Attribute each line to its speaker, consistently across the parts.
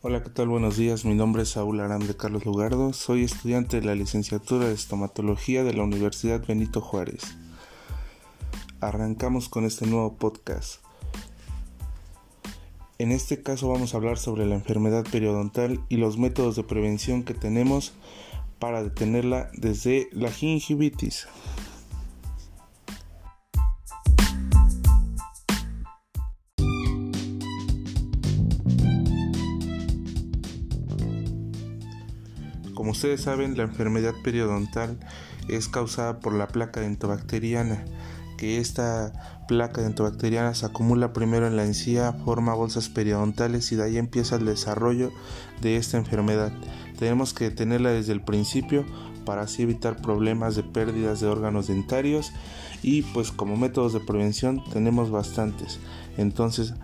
Speaker 1: Hola, ¿qué tal? Buenos días. Mi nombre es Saúl Aram de Carlos Lugardo. Soy estudiante de la licenciatura de estomatología de la Universidad Benito Juárez. Arrancamos con este nuevo podcast. En este caso vamos a hablar sobre la enfermedad periodontal y los métodos de prevención que tenemos para detenerla desde la gingivitis. Como ustedes saben, la enfermedad periodontal es causada por la placa dentobacteriana, que esta placa dentobacteriana se acumula primero en la encía, forma bolsas periodontales y de ahí empieza el desarrollo de esta enfermedad. Tenemos que detenerla desde el principio para así evitar problemas de pérdidas de órganos dentarios y pues como métodos de prevención tenemos bastantes. Entonces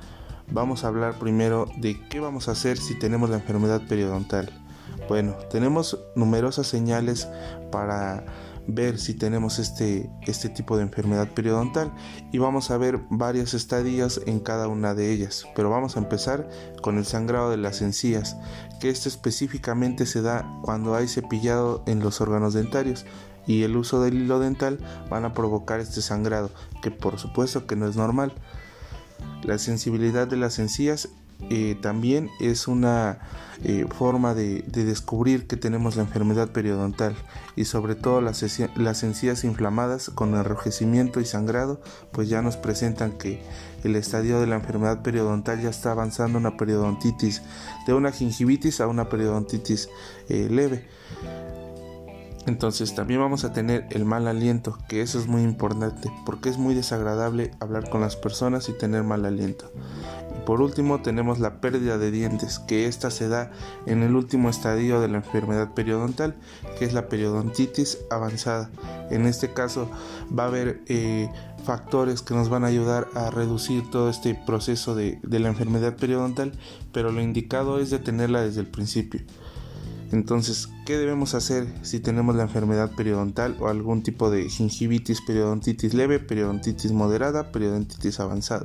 Speaker 1: vamos a hablar primero de qué vamos a hacer si tenemos la enfermedad periodontal. Bueno, tenemos numerosas señales para ver si tenemos este, este tipo de enfermedad periodontal y vamos a ver varios estadios en cada una de ellas. Pero vamos a empezar con el sangrado de las encías, que esto específicamente se da cuando hay cepillado en los órganos dentarios y el uso del hilo dental van a provocar este sangrado, que por supuesto que no es normal. La sensibilidad de las encías eh, también es una eh, forma de, descubrir que tenemos la enfermedad periodontal y sobre todo las, las encías inflamadas con enrojecimiento y sangrado pues ya nos presentan que el estadio de la enfermedad periodontal ya está avanzando una periodontitis de una gingivitis a una periodontitis eh, leve entonces también vamos a tener el mal aliento, que eso es muy importante, porque es muy desagradable hablar con las personas y tener mal aliento. Y por último tenemos la pérdida de dientes, que esta se da en el último estadio de la enfermedad periodontal, que es la periodontitis avanzada. En este caso va a haber eh, factores que nos van a ayudar a reducir todo este proceso de, de la enfermedad periodontal, pero lo indicado es detenerla desde el principio. Entonces, ¿qué debemos hacer si tenemos la enfermedad periodontal o algún tipo de gingivitis, periodontitis leve, periodontitis moderada, periodontitis avanzada?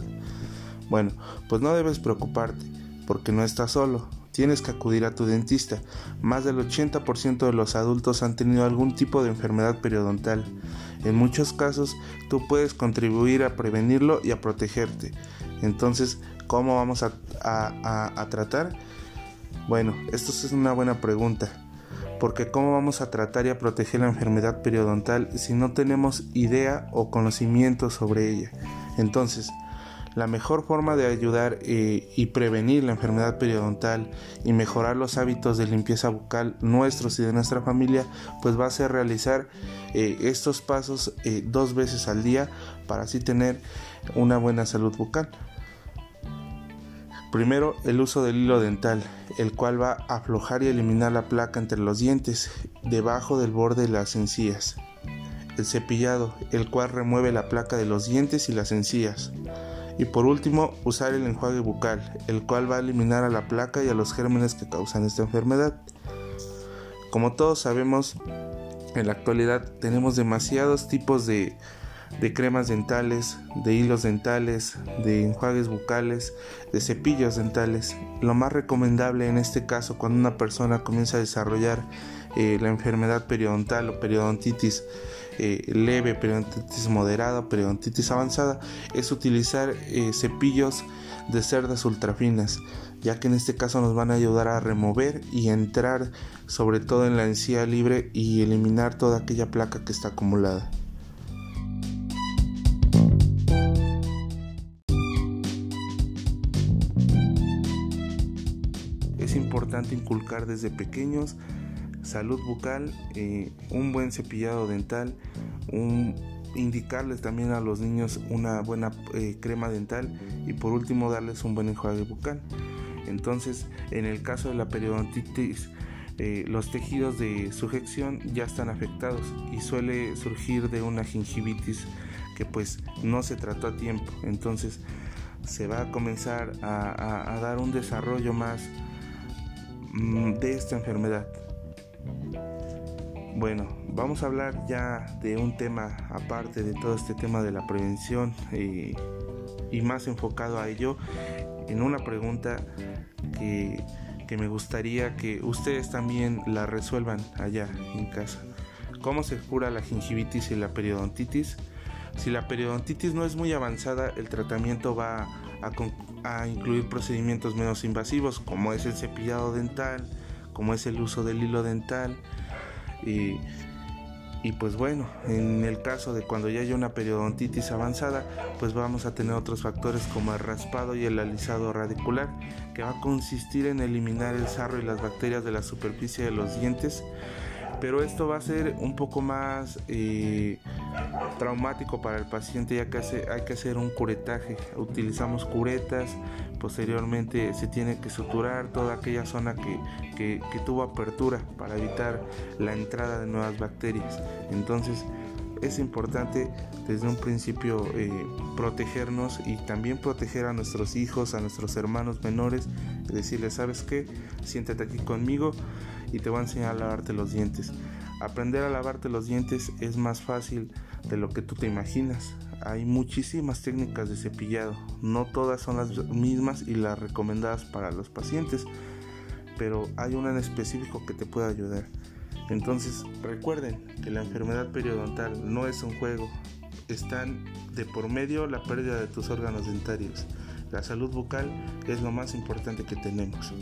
Speaker 1: Bueno, pues no debes preocuparte, porque no estás solo. Tienes que acudir a tu dentista. Más del 80% de los adultos han tenido algún tipo de enfermedad periodontal. En muchos casos, tú puedes contribuir a prevenirlo y a protegerte. Entonces, ¿cómo vamos a, a tratar? Bueno, esto es una buena pregunta, porque ¿cómo vamos a tratar y a proteger la enfermedad periodontal si no tenemos idea o conocimiento sobre ella? Entonces, la mejor forma de ayudar eh, y prevenir la enfermedad periodontal y mejorar los hábitos de limpieza bucal nuestros y de nuestra familia, pues va a ser realizar eh, estos pasos eh, dos veces al día para así tener una buena salud bucal. Primero, el uso del hilo dental, el cual va a aflojar y eliminar la placa entre los dientes, debajo del borde de las encías. El cepillado, el cual remueve la placa de los dientes y las encías. Y por último, usar el enjuague bucal, el cual va a eliminar a la placa y a los gérmenes que causan esta enfermedad. Como todos sabemos, en la actualidad tenemos demasiados tipos de de cremas dentales, de hilos dentales, de enjuagues bucales, de cepillos dentales. Lo más recomendable en este caso cuando una persona comienza a desarrollar eh, la enfermedad periodontal o periodontitis eh, leve, periodontitis moderada, periodontitis avanzada, es utilizar eh, cepillos de cerdas ultrafinas, ya que en este caso nos van a ayudar a remover y entrar sobre todo en la encía libre y eliminar toda aquella placa que está acumulada. Inculcar desde pequeños salud bucal, eh, un buen cepillado dental, indicarles también a los niños una buena eh, crema dental y por último darles un buen enjuague bucal. Entonces, en el caso de la periodontitis, eh, los tejidos de sujeción ya están afectados y suele surgir de una gingivitis que pues no se trató a tiempo. Entonces, se va a comenzar a dar un desarrollo más de esta enfermedad. Bueno, vamos a hablar ya de un tema aparte de todo este tema de la prevención y, y más enfocado a ello en una pregunta que, que me gustaría que ustedes también la resuelvan allá en casa. ¿Cómo se cura la gingivitis y la periodontitis? Si la periodontitis no es muy avanzada, el tratamiento va a, incluir procedimientos menos invasivos, como es el cepillado dental, como es el uso del hilo dental. Y, y pues bueno, en el caso de cuando ya haya una periodontitis avanzada, pues vamos a tener otros factores como el raspado y el alisado radicular, que va a consistir en eliminar el sarro y las bacterias de la superficie de los dientes pero esto va a ser un poco más eh, traumático para el paciente ya que hay que hacer un curetaje utilizamos curetas posteriormente se tiene que suturar toda aquella zona que, tuvo apertura para evitar la entrada de nuevas bacterias entonces es importante desde un principio eh, protegernos y también proteger a nuestros hijos, a nuestros hermanos menores, decirles, ¿sabes qué? Siéntate aquí conmigo y te voy a enseñar a lavarte los dientes. Aprender a lavarte los dientes es más fácil de lo que tú te imaginas. Hay muchísimas técnicas de cepillado, no todas son las mismas y las recomendadas para los pacientes, pero hay una en específico que te puede ayudar. Entonces recuerden que la enfermedad periodontal no es un juego, están de por medio la pérdida de tus órganos dentarios. La salud bucal es lo más importante que tenemos.